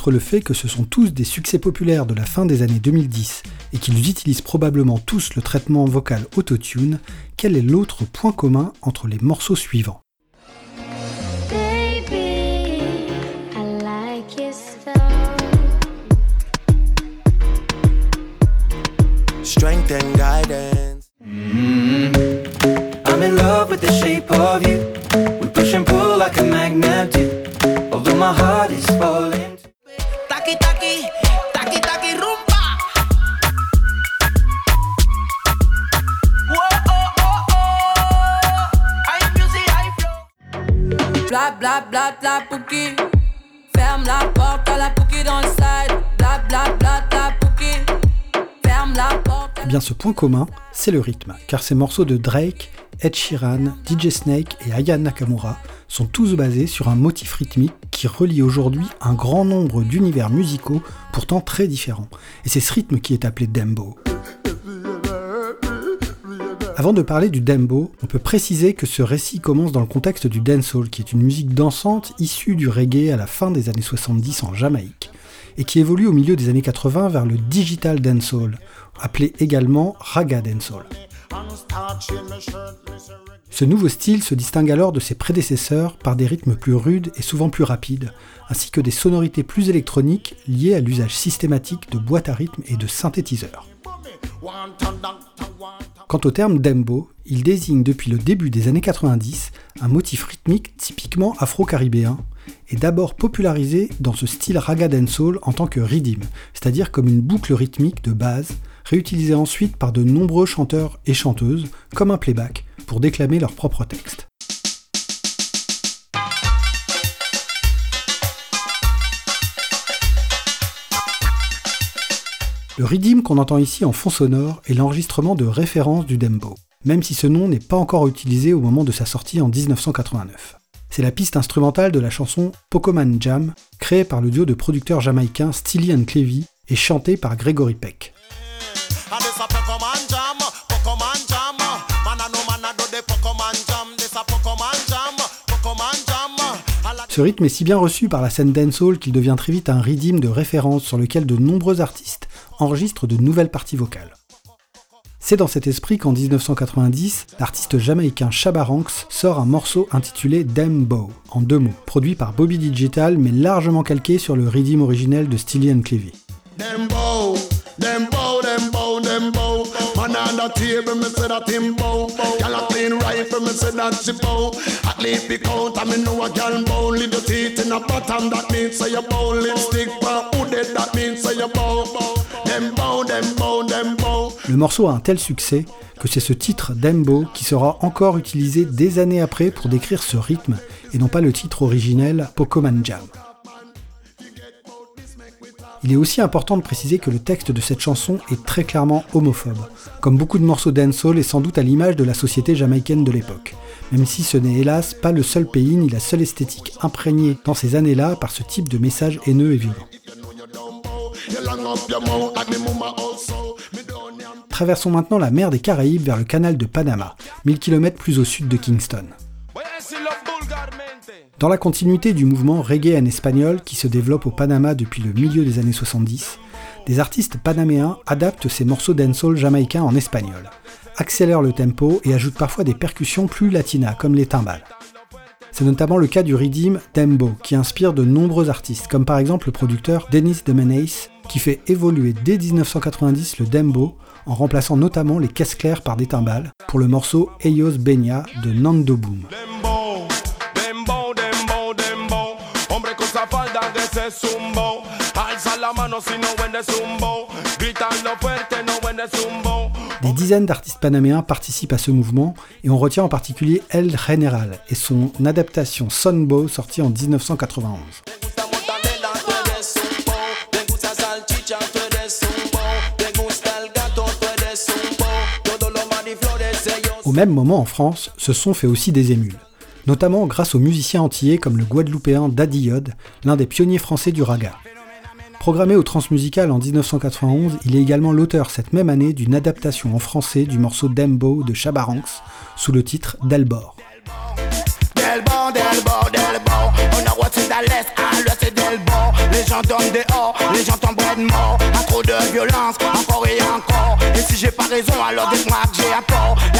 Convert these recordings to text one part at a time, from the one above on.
Outre le fait que ce sont tous des succès populaires de la fin des années 2010 et qu'ils utilisent probablement tous le traitement vocal autotune, quel est l'autre point commun entre les morceaux suivants? Strength and guidance. Mm-hmm. I'm in love with the shape of you. We push and pull like a magnet do. Although my heart is falling. Bla bla bla bla pouki. Ferme la porte à la pouki dans le side. Bla bla bla bla pouki. Ferme la porte. Eh bien, ce point commun, c'est le rythme, car ces morceaux de Drake, Ed Sheeran, DJ Snake et Aya Nakamura sont tous basés sur un motif rythmique qui relie aujourd'hui un grand nombre d'univers musicaux pourtant très différents. Et c'est ce rythme qui est appelé dembo. Avant de parler du dembo, on peut préciser que ce récit commence dans le contexte du dancehall, qui est une musique dansante issue du reggae à la fin des années 70 en Jamaïque, et qui évolue au milieu des années 80 vers le digital dancehall, appelé également raga dancehall. Ce nouveau style se distingue alors de ses prédécesseurs par des rythmes plus rudes et souvent plus rapides, ainsi que des sonorités plus électroniques liées à l'usage systématique de boîtes à rythme et de synthétiseurs. Quant au terme dembo, il désigne depuis le début des années 90 un motif rythmique typiquement afro-caribéen, et d'abord popularisé dans ce style raga dancehall en tant que rhythm, c'est-à-dire comme une boucle rythmique de base réutilisé ensuite par de nombreux chanteurs et chanteuses, comme un playback, pour déclamer leurs propres textes. Le riddim qu'on entend ici en fond sonore est l'enregistrement de référence du dembo, même si ce nom n'est pas encore utilisé au moment de sa sortie en 1989. C'est la piste instrumentale de la chanson Pokémon Jam, créée par le duo de producteurs jamaïcains Steely and Clevy et chantée par Gregory Peck. Ce rythme est si bien reçu par la scène dancehall qu'il devient très vite un rhythm de référence sur lequel de nombreux artistes enregistrent de nouvelles parties vocales. C'est dans cet esprit qu'en 1990, l'artiste jamaïcain Shabaranks sort un morceau intitulé Dembo, en deux mots, produit par Bobby Digital mais largement calqué sur le rhythm originel de Steely and Le morceau a un tel succès que c'est ce titre Dembo qui sera encore utilisé des années après pour décrire ce rythme et non pas le titre originel Pokémon Jam. Il est aussi important de préciser que le texte de cette chanson est très clairement homophobe, comme beaucoup de morceaux dancehall et sans doute à l'image de la société jamaïcaine de l'époque, même si ce n'est hélas pas le seul pays ni la seule esthétique imprégnée dans ces années-là par ce type de message haineux et violent. Traversons maintenant la mer des Caraïbes vers le canal de Panama, 1000 km plus au sud de Kingston. Dans la continuité du mouvement reggae en espagnol qui se développe au Panama depuis le milieu des années 70, des artistes panaméens adaptent ces morceaux dancehall jamaïcains en espagnol, accélèrent le tempo et ajoutent parfois des percussions plus latinas comme les timbales. C'est notamment le cas du rhythm Dembo qui inspire de nombreux artistes, comme par exemple le producteur Dennis de Menace qui fait évoluer dès 1990 le Dembo en remplaçant notamment les caisses claires par des timbales pour le morceau Eyos Benya de Nando Boom. Des dizaines d'artistes panaméens participent à ce mouvement et on retient en particulier El General et son adaptation Sunbow sortie en 1991. Au même moment en France, ce son fait aussi des émules notamment grâce aux musiciens antillais comme le guadeloupéen Daddy Yod, l'un des pionniers français du raga. Programmé au Transmusical en 1991, il est également l'auteur cette même année d'une adaptation en français du morceau Dembo de Chabaranx sous le titre Delbor. Les gens les gens de mort. Un trop de violence, encore et encore. Et si j'ai pas raison, alors dites-moi que j'ai un.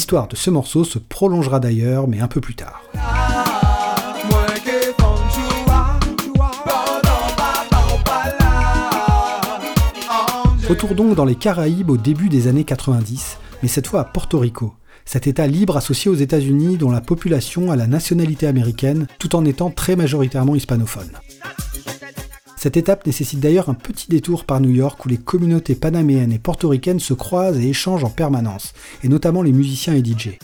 L'histoire de ce morceau se prolongera d'ailleurs, mais un peu plus tard. Retour donc dans les Caraïbes au début des années 90, mais cette fois à Porto Rico, cet État libre associé aux États-Unis dont la population a la nationalité américaine tout en étant très majoritairement hispanophone. Cette étape nécessite d'ailleurs un petit détour par New York où les communautés panaméennes et portoricaines se croisent et échangent en permanence, et notamment les musiciens et DJ.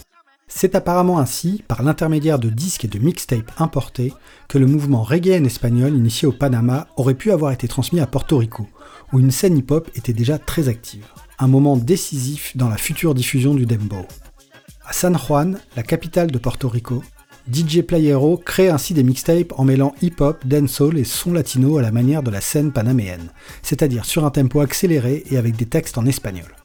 C'est apparemment ainsi, par l'intermédiaire de disques et de mixtapes importés, que le mouvement reggae espagnol initié au Panama aurait pu avoir été transmis à Porto Rico, où une scène hip-hop était déjà très active. Un moment décisif dans la future diffusion du dembow. À San Juan, la capitale de Porto Rico, DJ Playero crée ainsi des mixtapes en mêlant hip-hop, dancehall et son latino à la manière de la scène panaméenne, c'est-à-dire sur un tempo accéléré et avec des textes en espagnol.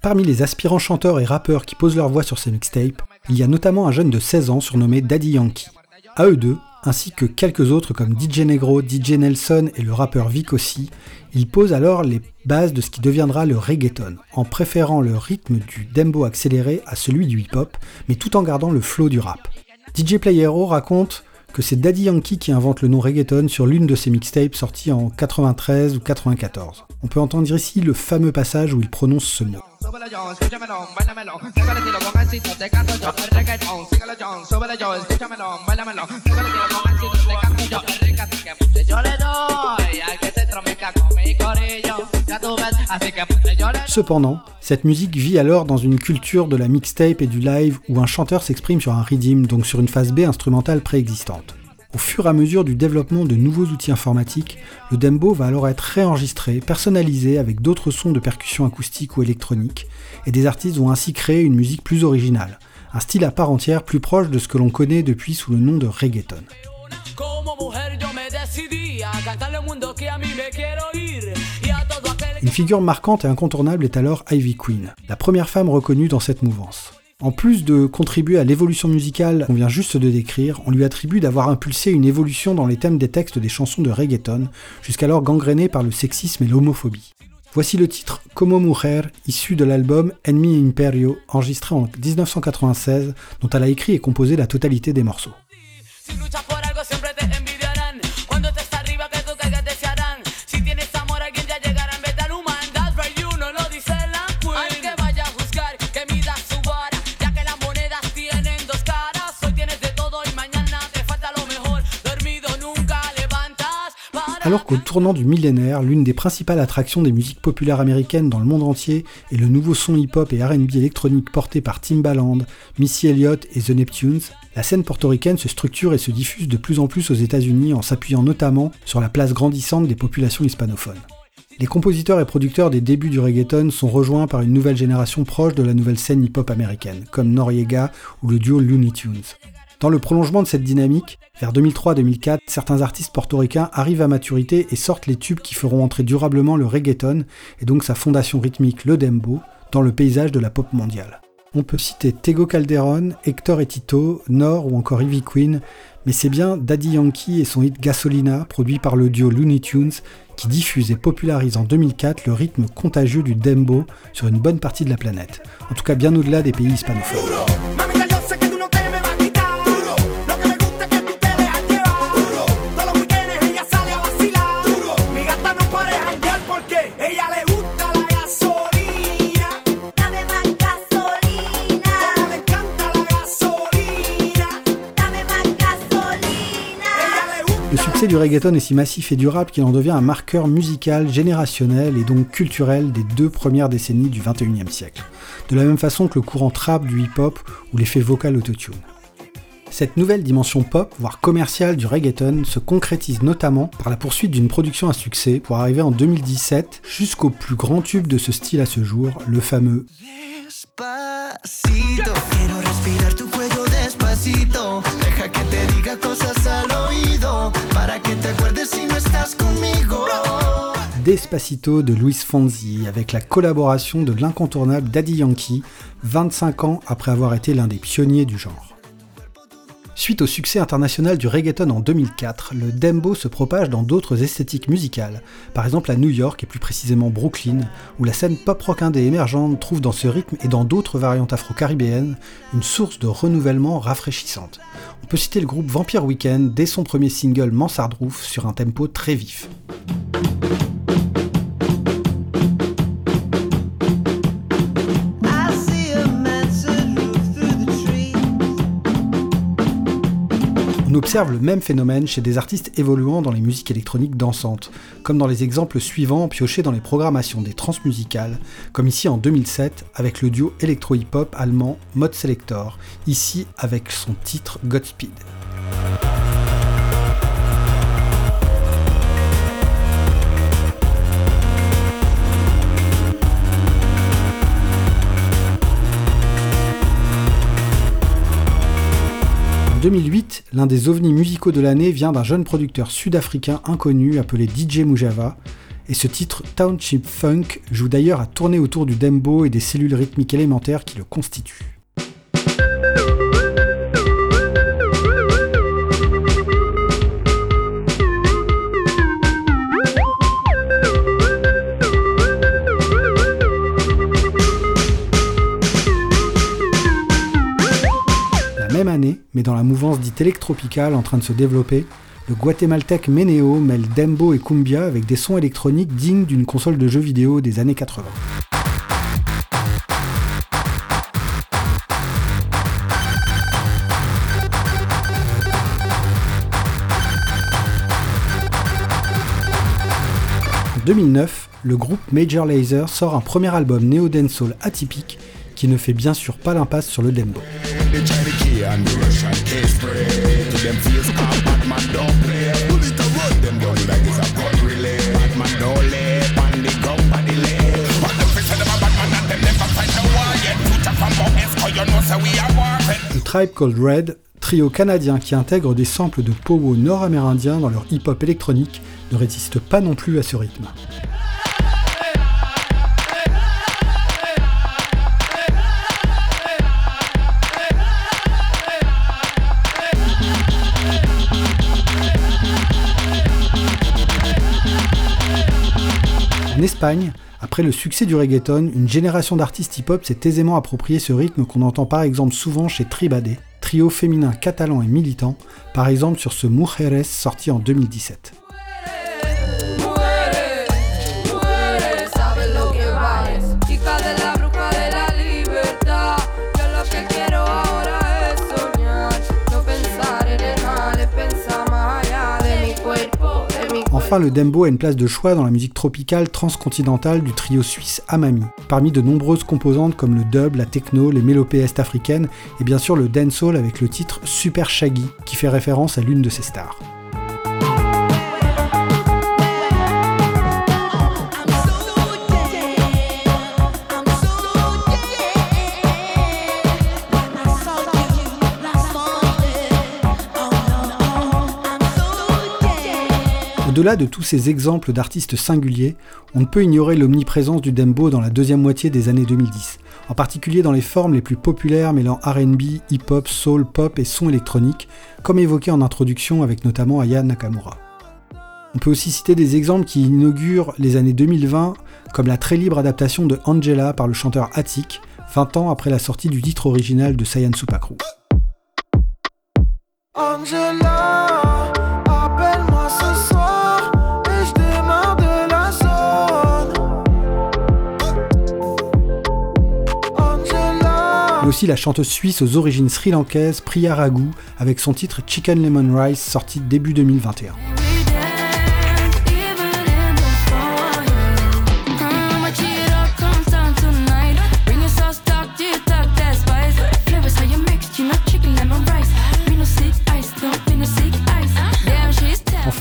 Parmi les aspirants chanteurs et rappeurs qui posent leur voix sur ces mixtapes, il y a notamment un jeune de 16 ans surnommé Daddy Yankee. À eux deux, ainsi que quelques autres comme DJ Negro, DJ Nelson et le rappeur Vic aussi, ils posent alors les bases de ce qui deviendra le reggaeton, en préférant le rythme du dembo accéléré à celui du hip-hop, mais tout en gardant le flow du rap. DJ Playero raconte que c'est Daddy Yankee qui invente le nom reggaeton sur l'une de ses mixtapes sorties en 93 ou 94. On peut entendre ici le fameux passage où il prononce ce mot. Cependant, cette musique vit alors dans une culture de la mixtape et du live où un chanteur s'exprime sur un rhythm, donc sur une phase B instrumentale préexistante. Au fur et à mesure du développement de nouveaux outils informatiques, le dembo va alors être réenregistré, personnalisé avec d'autres sons de percussion acoustique ou électronique, et des artistes vont ainsi créer une musique plus originale, un style à part entière plus proche de ce que l'on connaît depuis sous le nom de reggaeton. Une figure marquante et incontournable est alors Ivy Queen, la première femme reconnue dans cette mouvance. En plus de contribuer à l'évolution musicale qu'on vient juste de décrire, on lui attribue d'avoir impulsé une évolution dans les thèmes des textes des chansons de reggaeton, jusqu'alors gangrénées par le sexisme et l'homophobie. Voici le titre Como Mujer, issu de l'album Enemy Imperio, enregistré en 1996, dont elle a écrit et composé la totalité des morceaux. Alors qu'au tournant du millénaire, l'une des principales attractions des musiques populaires américaines dans le monde entier est le nouveau son hip-hop et RB électronique porté par Timbaland, Missy Elliott et The Neptunes, la scène portoricaine se structure et se diffuse de plus en plus aux États-Unis en s'appuyant notamment sur la place grandissante des populations hispanophones. Les compositeurs et producteurs des débuts du reggaeton sont rejoints par une nouvelle génération proche de la nouvelle scène hip-hop américaine, comme Noriega ou le duo Looney Tunes. Dans le prolongement de cette dynamique, vers 2003-2004, certains artistes portoricains arrivent à maturité et sortent les tubes qui feront entrer durablement le reggaeton, et donc sa fondation rythmique, le dembo, dans le paysage de la pop mondiale. On peut citer Tego Calderon, Hector et Tito, Nord ou encore Ivy Queen, mais c'est bien Daddy Yankee et son hit Gasolina, produit par le duo Looney Tunes, qui diffuse et popularise en 2004 le rythme contagieux du dembo sur une bonne partie de la planète, en tout cas bien au-delà des pays hispanophones. Du reggaeton est si massif et durable qu'il en devient un marqueur musical, générationnel et donc culturel des deux premières décennies du XXIe siècle, de la même façon que le courant trap du hip-hop ou l'effet vocal autotune. Cette nouvelle dimension pop, voire commerciale du reggaeton, se concrétise notamment par la poursuite d'une production à succès pour arriver en 2017 jusqu'au plus grand tube de ce style à ce jour, le fameux de Luis Fonzi avec la collaboration de l'incontournable Daddy Yankee 25 ans après avoir été l'un des pionniers du genre. Suite au succès international du reggaeton en 2004, le dembo se propage dans d'autres esthétiques musicales, par exemple à New York et plus précisément Brooklyn, où la scène pop-rock indé émergente trouve dans ce rythme et dans d'autres variantes afro-caribéennes une source de renouvellement rafraîchissante. On peut citer le groupe Vampire Weekend dès son premier single Mansard Roof sur un tempo très vif. Observe le même phénomène chez des artistes évoluant dans les musiques électroniques dansantes, comme dans les exemples suivants piochés dans les programmations des transmusicales, comme ici en 2007 avec le duo électro-hip-hop allemand Mode Selector, ici avec son titre Godspeed. 2008, l'un des ovnis musicaux de l'année vient d'un jeune producteur sud-africain inconnu appelé DJ Mujava, et ce titre Township Funk joue d'ailleurs à tourner autour du dembo et des cellules rythmiques élémentaires qui le constituent. Année, mais dans la mouvance dite électropicale en train de se développer, le guatémaltèque Meneo mêle dembo et cumbia avec des sons électroniques dignes d'une console de jeux vidéo des années 80. En 2009, le groupe Major Lazer sort un premier album néo-dancehall atypique qui ne fait bien sûr pas l'impasse sur le dembo. Le Tribe Called Red, trio canadien qui intègre des samples de powo nord-amérindiens dans leur hip-hop électronique, ne résiste pas non plus à ce rythme. En Espagne, après le succès du reggaeton, une génération d'artistes hip-hop s'est aisément approprié ce rythme qu'on entend par exemple souvent chez Tribade, trio féminin catalan et militant, par exemple sur ce Mujeres sorti en 2017. le dembo a une place de choix dans la musique tropicale transcontinentale du trio suisse Amami, parmi de nombreuses composantes comme le dub, la techno, les mélopées est-africaines et bien sûr le dancehall avec le titre Super Shaggy qui fait référence à l'une de ses stars. Au-delà de tous ces exemples d'artistes singuliers, on ne peut ignorer l'omniprésence du dembo dans la deuxième moitié des années 2010, en particulier dans les formes les plus populaires mêlant RB, hip-hop, soul, pop et son électronique, comme évoqué en introduction avec notamment Aya Nakamura. On peut aussi citer des exemples qui inaugurent les années 2020, comme la très libre adaptation de Angela par le chanteur Attic, 20 ans après la sortie du titre original de Sayan Supakru. La chanteuse suisse aux origines sri-lankaises Priya Raghu avec son titre Chicken Lemon Rice sorti début 2021.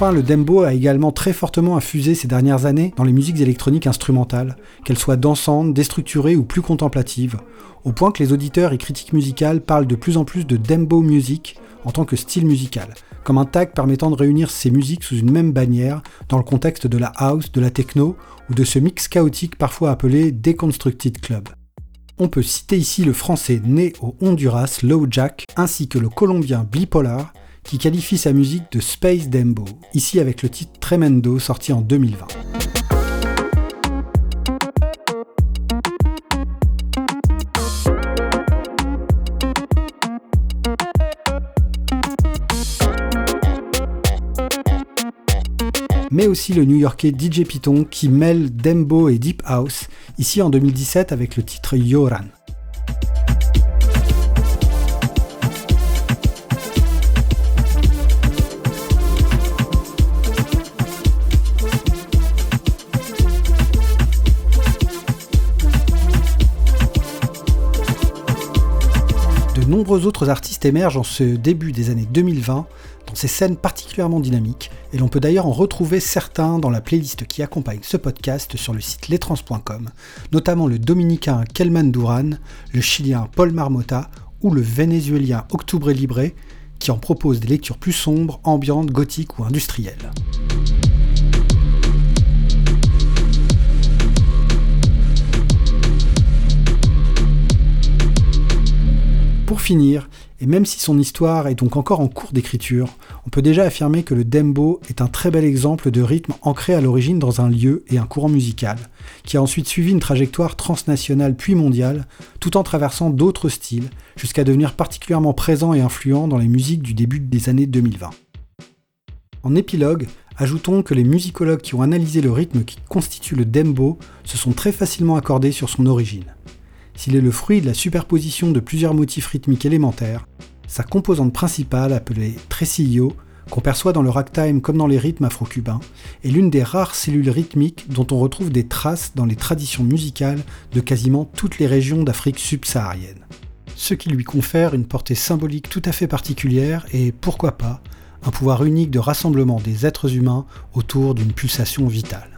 Enfin, le dembo a également très fortement infusé ces dernières années dans les musiques électroniques instrumentales, qu'elles soient dansantes, déstructurées ou plus contemplatives, au point que les auditeurs et critiques musicales parlent de plus en plus de dembo music en tant que style musical, comme un tag permettant de réunir ces musiques sous une même bannière dans le contexte de la house, de la techno ou de ce mix chaotique parfois appelé Deconstructed Club. On peut citer ici le français né au Honduras, Low Jack, ainsi que le colombien Blipolar, qui qualifie sa musique de Space Dembo, ici avec le titre Tremendo sorti en 2020. mais aussi le new-yorkais DJ Python qui mêle Dembo et Deep House, ici en 2017 avec le titre Yoran. Nombreux autres artistes émergent en ce début des années 2020 dans ces scènes particulièrement dynamiques, et l'on peut d'ailleurs en retrouver certains dans la playlist qui accompagne ce podcast sur le site letrans.com, notamment le dominicain Kelman Duran, le chilien Paul Marmota ou le vénézuélien Octubre Libre, qui en propose des lectures plus sombres, ambiantes, gothiques ou industrielles. Pour finir, et même si son histoire est donc encore en cours d'écriture, on peut déjà affirmer que le dembo est un très bel exemple de rythme ancré à l'origine dans un lieu et un courant musical, qui a ensuite suivi une trajectoire transnationale puis mondiale, tout en traversant d'autres styles, jusqu'à devenir particulièrement présent et influent dans les musiques du début des années 2020. En épilogue, ajoutons que les musicologues qui ont analysé le rythme qui constitue le dembo se sont très facilement accordés sur son origine. S'il est le fruit de la superposition de plusieurs motifs rythmiques élémentaires, sa composante principale, appelée tresillo, qu'on perçoit dans le ragtime comme dans les rythmes afro-cubains, est l'une des rares cellules rythmiques dont on retrouve des traces dans les traditions musicales de quasiment toutes les régions d'Afrique subsaharienne. Ce qui lui confère une portée symbolique tout à fait particulière et, pourquoi pas, un pouvoir unique de rassemblement des êtres humains autour d'une pulsation vitale.